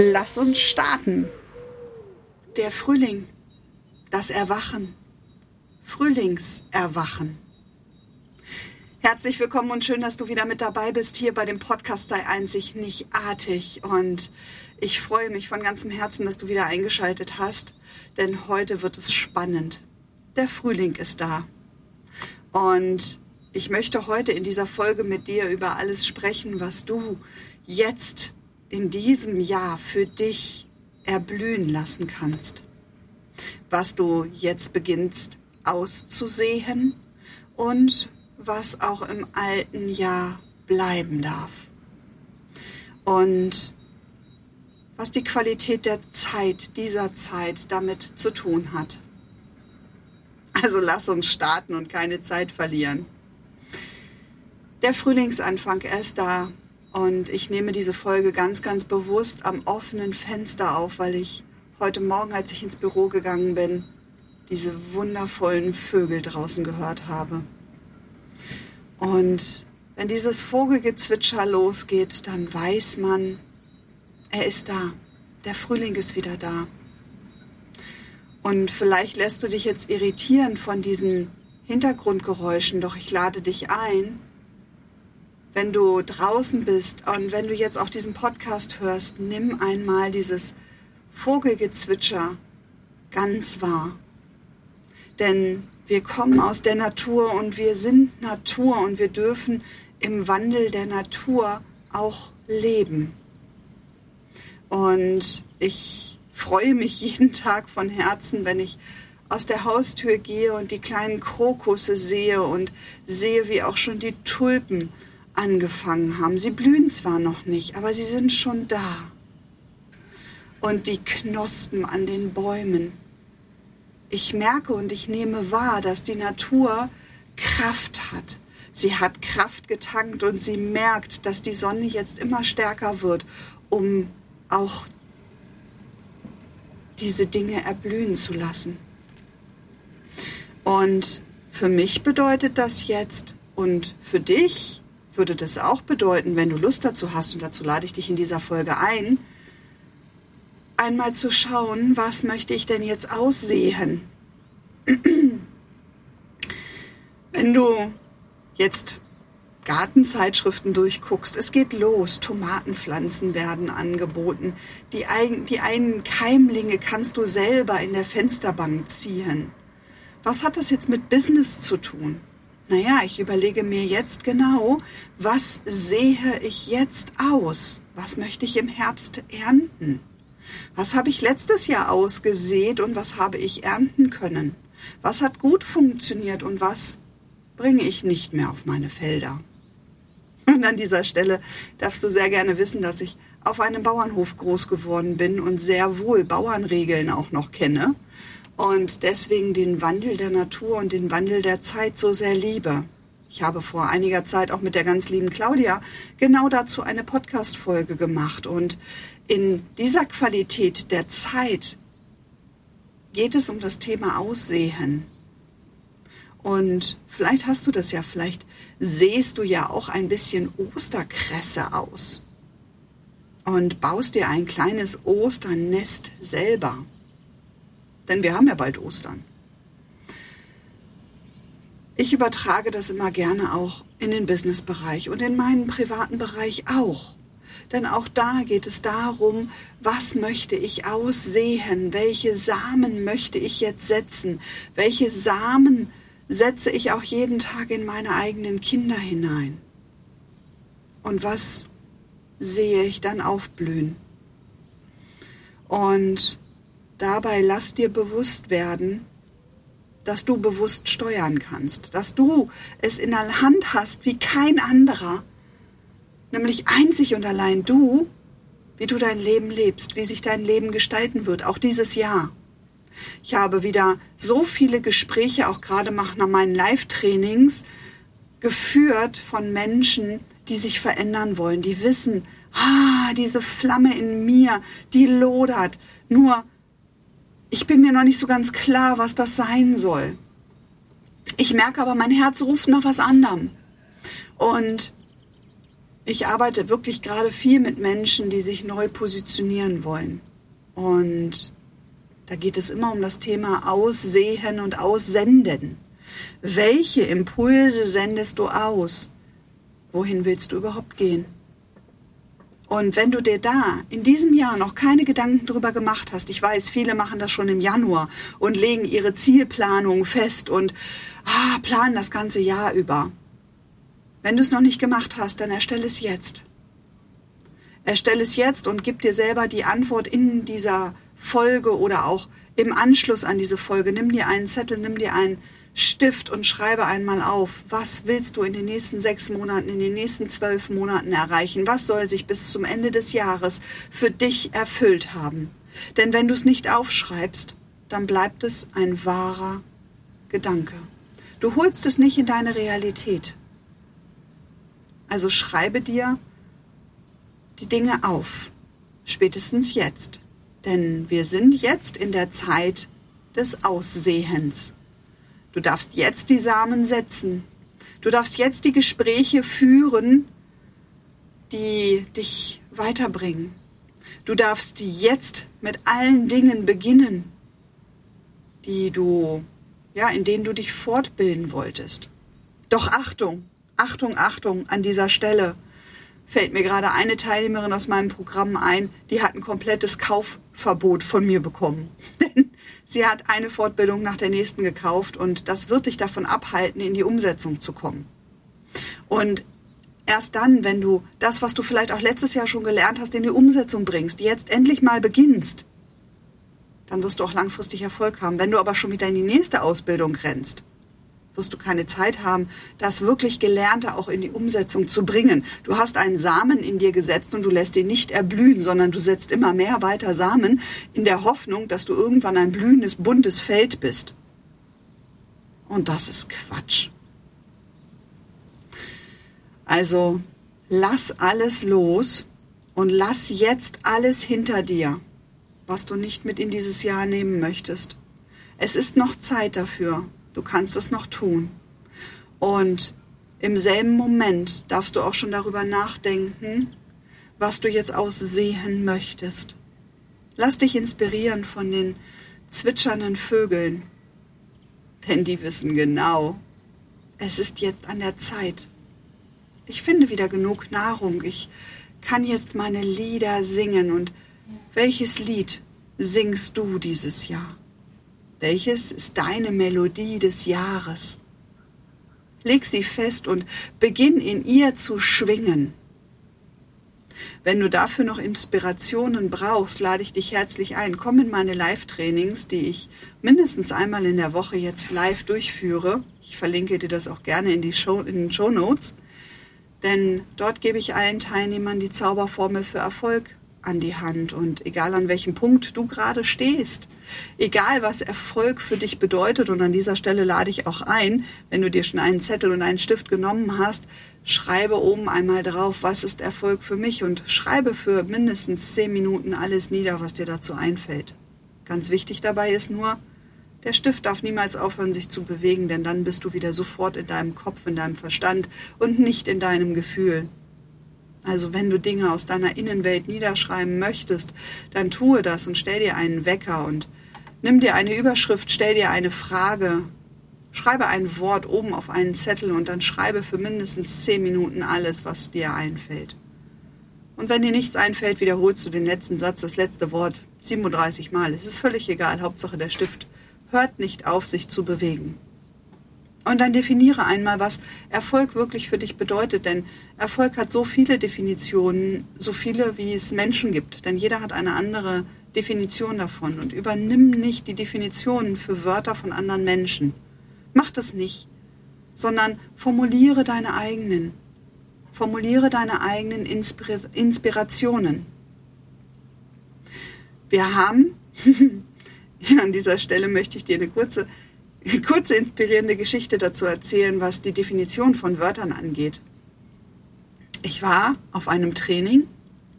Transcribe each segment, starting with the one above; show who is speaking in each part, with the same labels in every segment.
Speaker 1: Lass uns starten. Der Frühling, das Erwachen, Frühlingserwachen. Herzlich willkommen und schön, dass du wieder mit dabei bist hier bei dem Podcast Sei einzig nicht artig. Und ich freue mich von ganzem Herzen, dass du wieder eingeschaltet hast, denn heute wird es spannend. Der Frühling ist da. Und ich möchte heute in dieser Folge mit dir über alles sprechen, was du jetzt in diesem Jahr für dich erblühen lassen kannst. Was du jetzt beginnst auszusehen und was auch im alten Jahr bleiben darf. Und was die Qualität der Zeit, dieser Zeit damit zu tun hat. Also lass uns starten und keine Zeit verlieren. Der Frühlingsanfang, ist da. Und ich nehme diese Folge ganz, ganz bewusst am offenen Fenster auf, weil ich heute Morgen, als ich ins Büro gegangen bin, diese wundervollen Vögel draußen gehört habe. Und wenn dieses Vogelgezwitscher losgeht, dann weiß man, er ist da. Der Frühling ist wieder da. Und vielleicht lässt du dich jetzt irritieren von diesen Hintergrundgeräuschen, doch ich lade dich ein, wenn du draußen bist und wenn du jetzt auch diesen Podcast hörst, nimm einmal dieses Vogelgezwitscher ganz wahr. Denn wir kommen aus der Natur und wir sind Natur und wir dürfen im Wandel der Natur auch leben. Und ich freue mich jeden Tag von Herzen, wenn ich aus der Haustür gehe und die kleinen Krokusse sehe und sehe, wie auch schon die Tulpen angefangen haben. Sie blühen zwar noch nicht, aber sie sind schon da. Und die Knospen an den Bäumen. Ich merke und ich nehme wahr, dass die Natur Kraft hat. Sie hat Kraft getankt und sie merkt, dass die Sonne jetzt immer stärker wird, um auch diese Dinge erblühen zu lassen. Und für mich bedeutet das jetzt und für dich würde das auch bedeuten, wenn du Lust dazu hast, und dazu lade ich dich in dieser Folge ein, einmal zu schauen, was möchte ich denn jetzt aussehen? Wenn du jetzt Gartenzeitschriften durchguckst, es geht los, Tomatenpflanzen werden angeboten, die, ein, die einen Keimlinge kannst du selber in der Fensterbank ziehen. Was hat das jetzt mit Business zu tun? Naja, ich überlege mir jetzt genau, was sehe ich jetzt aus? Was möchte ich im Herbst ernten? Was habe ich letztes Jahr ausgesät und was habe ich ernten können? Was hat gut funktioniert und was bringe ich nicht mehr auf meine Felder? Und an dieser Stelle darfst du sehr gerne wissen, dass ich auf einem Bauernhof groß geworden bin und sehr wohl Bauernregeln auch noch kenne und deswegen den Wandel der Natur und den Wandel der Zeit so sehr liebe. Ich habe vor einiger Zeit auch mit der ganz lieben Claudia genau dazu eine Podcast-Folge gemacht und in dieser Qualität der Zeit geht es um das Thema Aussehen. Und vielleicht hast du das ja, vielleicht sähst du ja auch ein bisschen Osterkresse aus und baust dir ein kleines Osternest selber. Denn wir haben ja bald Ostern. Ich übertrage das immer gerne auch in den Businessbereich und in meinen privaten Bereich auch. Denn auch da geht es darum, was möchte ich aussehen, welche Samen möchte ich jetzt setzen, welche Samen setze ich auch jeden Tag in meine eigenen Kinder hinein. Und was sehe ich dann aufblühen? Und Dabei lass dir bewusst werden, dass du bewusst steuern kannst, dass du es in der Hand hast wie kein anderer, nämlich einzig und allein du, wie du dein Leben lebst, wie sich dein Leben gestalten wird, auch dieses Jahr. Ich habe wieder so viele Gespräche, auch gerade nach meinen Live-Trainings, geführt von Menschen, die sich verändern wollen, die wissen, ah, diese Flamme in mir, die lodert. Nur, ich bin mir noch nicht so ganz klar, was das sein soll. Ich merke aber, mein Herz ruft nach was anderem. Und ich arbeite wirklich gerade viel mit Menschen, die sich neu positionieren wollen. Und da geht es immer um das Thema Aussehen und Aussenden. Welche Impulse sendest du aus? Wohin willst du überhaupt gehen? Und wenn du dir da in diesem Jahr noch keine Gedanken drüber gemacht hast, ich weiß, viele machen das schon im Januar und legen ihre Zielplanung fest und ah, planen das ganze Jahr über. Wenn du es noch nicht gemacht hast, dann erstelle es jetzt. Erstelle es jetzt und gib dir selber die Antwort in dieser Folge oder auch im Anschluss an diese Folge. Nimm dir einen Zettel, nimm dir einen Stift und schreibe einmal auf, was willst du in den nächsten sechs Monaten, in den nächsten zwölf Monaten erreichen? Was soll sich bis zum Ende des Jahres für dich erfüllt haben? Denn wenn du es nicht aufschreibst, dann bleibt es ein wahrer Gedanke. Du holst es nicht in deine Realität. Also schreibe dir die Dinge auf, spätestens jetzt. Denn wir sind jetzt in der Zeit des Aussehens. Du darfst jetzt die Samen setzen. Du darfst jetzt die Gespräche führen, die dich weiterbringen. Du darfst jetzt mit allen Dingen beginnen, die du, ja, in denen du dich fortbilden wolltest. Doch Achtung, Achtung, Achtung an dieser Stelle fällt mir gerade eine Teilnehmerin aus meinem Programm ein, die hat ein komplettes Kaufverbot von mir bekommen. sie hat eine Fortbildung nach der nächsten gekauft und das wird dich davon abhalten, in die Umsetzung zu kommen. Und erst dann, wenn du das, was du vielleicht auch letztes Jahr schon gelernt hast, in die Umsetzung bringst, jetzt endlich mal beginnst, dann wirst du auch langfristig Erfolg haben. Wenn du aber schon wieder in die nächste Ausbildung rennst, wirst du keine Zeit haben, das wirklich Gelernte auch in die Umsetzung zu bringen. Du hast einen Samen in dir gesetzt und du lässt ihn nicht erblühen, sondern du setzt immer mehr weiter Samen in der Hoffnung, dass du irgendwann ein blühendes, buntes Feld bist. Und das ist Quatsch. Also lass alles los und lass jetzt alles hinter dir, was du nicht mit in dieses Jahr nehmen möchtest. Es ist noch Zeit dafür. Du kannst es noch tun. Und im selben Moment darfst du auch schon darüber nachdenken, was du jetzt aussehen möchtest. Lass dich inspirieren von den zwitschernden Vögeln, denn die wissen genau, es ist jetzt an der Zeit. Ich finde wieder genug Nahrung, ich kann jetzt meine Lieder singen und welches Lied singst du dieses Jahr? Welches ist deine Melodie des Jahres? Leg sie fest und beginn in ihr zu schwingen. Wenn du dafür noch Inspirationen brauchst, lade ich dich herzlich ein. Komm in meine Live-Trainings, die ich mindestens einmal in der Woche jetzt live durchführe. Ich verlinke dir das auch gerne in, die Show, in den Show Notes. Denn dort gebe ich allen Teilnehmern die Zauberformel für Erfolg an die Hand. Und egal an welchem Punkt du gerade stehst, egal was Erfolg für dich bedeutet, und an dieser Stelle lade ich auch ein, wenn du dir schon einen Zettel und einen Stift genommen hast, schreibe oben einmal drauf, was ist Erfolg für mich und schreibe für mindestens zehn Minuten alles nieder, was dir dazu einfällt. Ganz wichtig dabei ist nur, der Stift darf niemals aufhören, sich zu bewegen, denn dann bist du wieder sofort in deinem Kopf, in deinem Verstand und nicht in deinem Gefühl. Also wenn du Dinge aus deiner Innenwelt niederschreiben möchtest, dann tue das und stell dir einen Wecker und nimm dir eine Überschrift, stell dir eine Frage, schreibe ein Wort oben auf einen Zettel und dann schreibe für mindestens zehn Minuten alles, was dir einfällt. Und wenn dir nichts einfällt, wiederholst du den letzten Satz, das letzte Wort 37 Mal. Es ist völlig egal, Hauptsache der Stift hört nicht auf, sich zu bewegen. Und dann definiere einmal, was Erfolg wirklich für dich bedeutet, denn Erfolg hat so viele Definitionen, so viele, wie es Menschen gibt, denn jeder hat eine andere Definition davon und übernimm nicht die Definitionen für Wörter von anderen Menschen. Mach das nicht, sondern formuliere deine eigenen. Formuliere deine eigenen Inspir Inspirationen. Wir haben, an dieser Stelle möchte ich dir eine kurze, kurze inspirierende Geschichte dazu erzählen, was die Definition von Wörtern angeht. Ich war auf einem Training,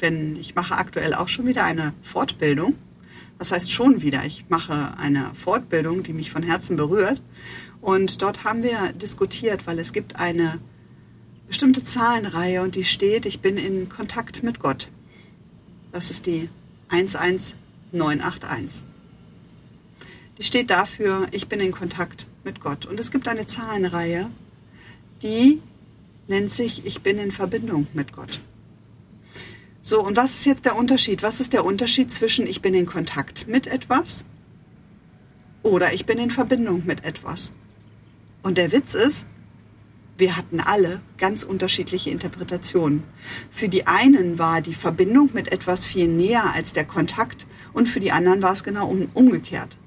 Speaker 1: denn ich mache aktuell auch schon wieder eine Fortbildung. Was heißt schon wieder? Ich mache eine Fortbildung, die mich von Herzen berührt. Und dort haben wir diskutiert, weil es gibt eine bestimmte Zahlenreihe und die steht, ich bin in Kontakt mit Gott. Das ist die 11981. Die steht dafür, ich bin in Kontakt mit Gott. Und es gibt eine Zahlenreihe, die nennt sich, ich bin in Verbindung mit Gott. So, und was ist jetzt der Unterschied? Was ist der Unterschied zwischen ich bin in Kontakt mit etwas oder ich bin in Verbindung mit etwas? Und der Witz ist, wir hatten alle ganz unterschiedliche Interpretationen. Für die einen war die Verbindung mit etwas viel näher als der Kontakt und für die anderen war es genau um, umgekehrt.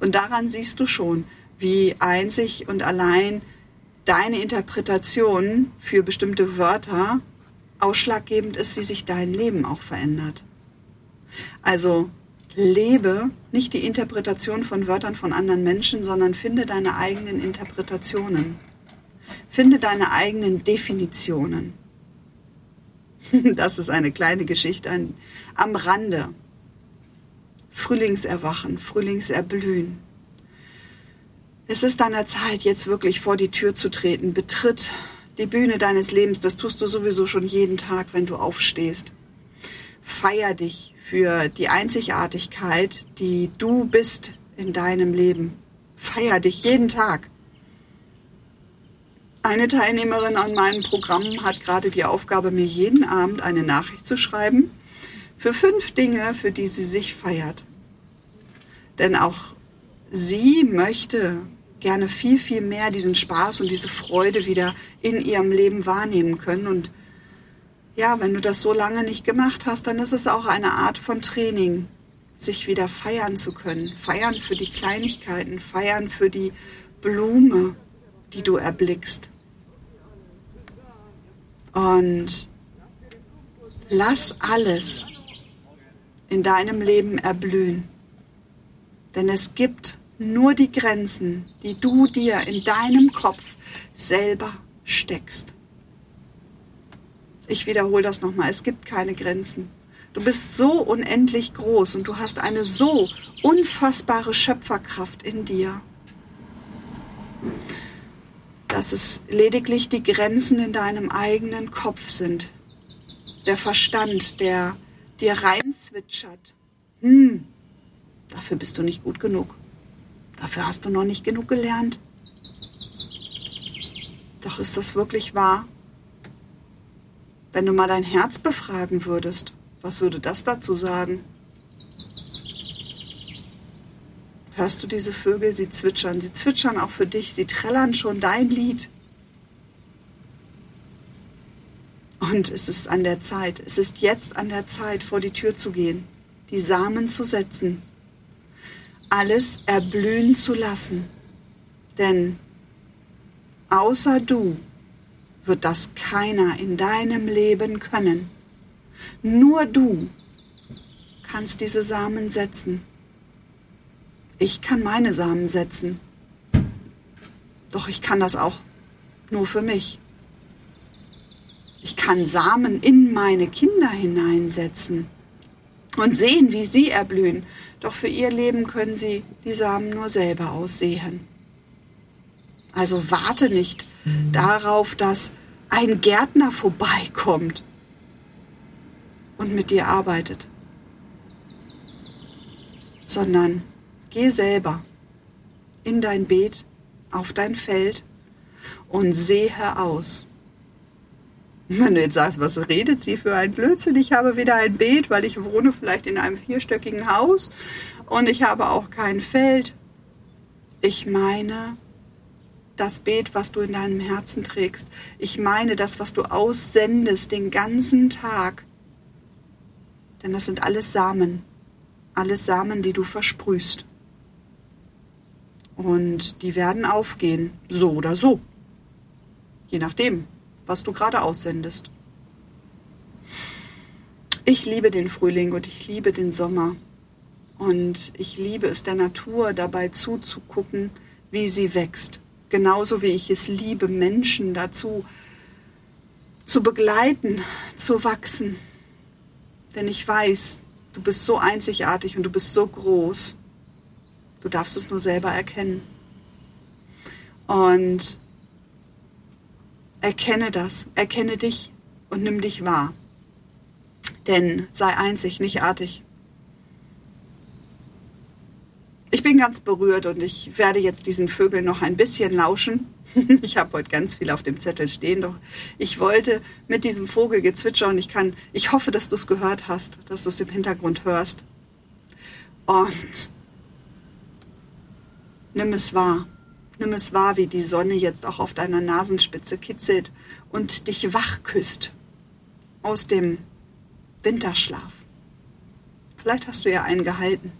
Speaker 1: Und daran siehst du schon, wie einzig und allein deine Interpretation für bestimmte Wörter ausschlaggebend ist, wie sich dein Leben auch verändert. Also lebe nicht die Interpretation von Wörtern von anderen Menschen, sondern finde deine eigenen Interpretationen. Finde deine eigenen Definitionen. Das ist eine kleine Geschichte am Rande. Frühlingserwachen, Frühlingserblühen. Es ist deiner Zeit, jetzt wirklich vor die Tür zu treten. Betritt die Bühne deines Lebens. Das tust du sowieso schon jeden Tag, wenn du aufstehst. Feier dich für die Einzigartigkeit, die du bist in deinem Leben. Feier dich jeden Tag. Eine Teilnehmerin an meinem Programm hat gerade die Aufgabe, mir jeden Abend eine Nachricht zu schreiben für fünf Dinge, für die sie sich feiert. Denn auch sie möchte gerne viel, viel mehr diesen Spaß und diese Freude wieder in ihrem Leben wahrnehmen können. Und ja, wenn du das so lange nicht gemacht hast, dann ist es auch eine Art von Training, sich wieder feiern zu können. Feiern für die Kleinigkeiten, feiern für die Blume, die du erblickst. Und lass alles in deinem Leben erblühen. Denn es gibt nur die Grenzen, die du dir in deinem Kopf selber steckst. Ich wiederhole das nochmal, es gibt keine Grenzen. Du bist so unendlich groß und du hast eine so unfassbare Schöpferkraft in dir, dass es lediglich die Grenzen in deinem eigenen Kopf sind. Der Verstand, der dir reinzwitschert. Hm, dafür bist du nicht gut genug. Dafür hast du noch nicht genug gelernt. Doch ist das wirklich wahr? Wenn du mal dein Herz befragen würdest, was würde das dazu sagen? Hörst du diese Vögel? Sie zwitschern. Sie zwitschern auch für dich. Sie trällern schon dein Lied. Und es ist an der Zeit, es ist jetzt an der Zeit, vor die Tür zu gehen, die Samen zu setzen, alles erblühen zu lassen. Denn außer du wird das keiner in deinem Leben können. Nur du kannst diese Samen setzen. Ich kann meine Samen setzen. Doch ich kann das auch nur für mich. Ich kann Samen in meine Kinder hineinsetzen und sehen, wie sie erblühen. Doch für ihr Leben können sie die Samen nur selber aussehen. Also warte nicht mhm. darauf, dass ein Gärtner vorbeikommt und mit dir arbeitet, sondern geh selber in dein Beet, auf dein Feld und sehe aus. Wenn du jetzt sagst, was redet sie für ein Blödsinn? Ich habe weder ein Beet, weil ich wohne vielleicht in einem vierstöckigen Haus und ich habe auch kein Feld. Ich meine das Beet, was du in deinem Herzen trägst. Ich meine das, was du aussendest den ganzen Tag. Denn das sind alles Samen. Alles Samen, die du versprühst. Und die werden aufgehen, so oder so. Je nachdem, was du gerade aussendest. Ich liebe den Frühling und ich liebe den Sommer. Und ich liebe es der Natur dabei zuzugucken, wie sie wächst. Genauso wie ich es liebe, Menschen dazu zu begleiten, zu wachsen. Denn ich weiß, du bist so einzigartig und du bist so groß. Du darfst es nur selber erkennen. Und erkenne das, erkenne dich und nimm dich wahr. Denn sei einzig, nicht artig. Ich bin ganz berührt und ich werde jetzt diesen Vögeln noch ein bisschen lauschen. Ich habe heute ganz viel auf dem Zettel stehen, doch ich wollte mit diesem Vogelgezwitscher und ich kann, ich hoffe, dass du es gehört hast, dass du es im Hintergrund hörst. Und nimm es wahr. Nimm es wahr, wie die Sonne jetzt auch auf deiner Nasenspitze kitzelt und dich wach küsst aus dem Winterschlaf. Vielleicht hast du ja einen gehalten.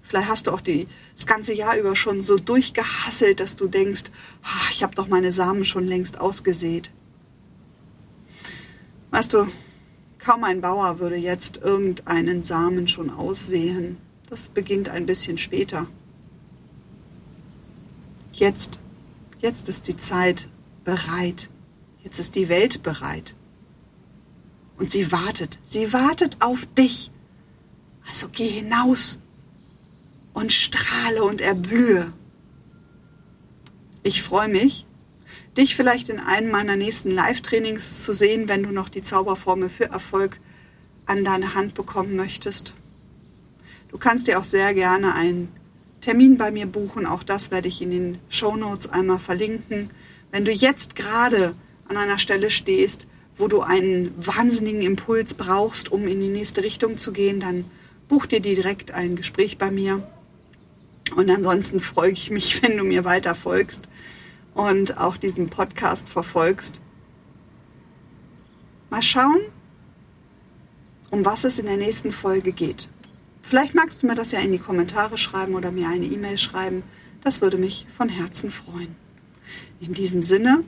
Speaker 1: Vielleicht hast du auch die, das ganze Jahr über schon so durchgehasselt, dass du denkst, ach, ich habe doch meine Samen schon längst ausgesät. Weißt du, kaum ein Bauer würde jetzt irgendeinen Samen schon aussehen. Das beginnt ein bisschen später. Jetzt, jetzt ist die Zeit bereit. Jetzt ist die Welt bereit. Und sie wartet, sie wartet auf dich. Also geh hinaus und strahle und erblühe. Ich freue mich, dich vielleicht in einem meiner nächsten Live-Trainings zu sehen, wenn du noch die Zauberformel für Erfolg an deine Hand bekommen möchtest. Du kannst dir auch sehr gerne einen Termin bei mir buchen, auch das werde ich in den Show Notes einmal verlinken. Wenn du jetzt gerade an einer Stelle stehst, wo du einen wahnsinnigen Impuls brauchst, um in die nächste Richtung zu gehen, dann buch dir direkt ein Gespräch bei mir. Und ansonsten freue ich mich, wenn du mir weiter folgst und auch diesen Podcast verfolgst. Mal schauen, um was es in der nächsten Folge geht. Vielleicht magst du mir das ja in die Kommentare schreiben oder mir eine E-Mail schreiben. Das würde mich von Herzen freuen. In diesem Sinne,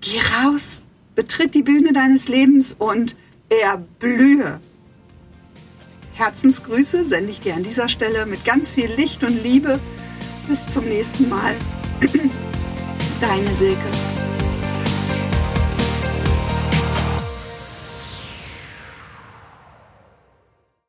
Speaker 1: geh raus, betritt die Bühne deines Lebens und erblühe. Herzensgrüße sende ich dir an dieser Stelle mit ganz viel Licht und Liebe. Bis zum nächsten Mal. Deine Silke.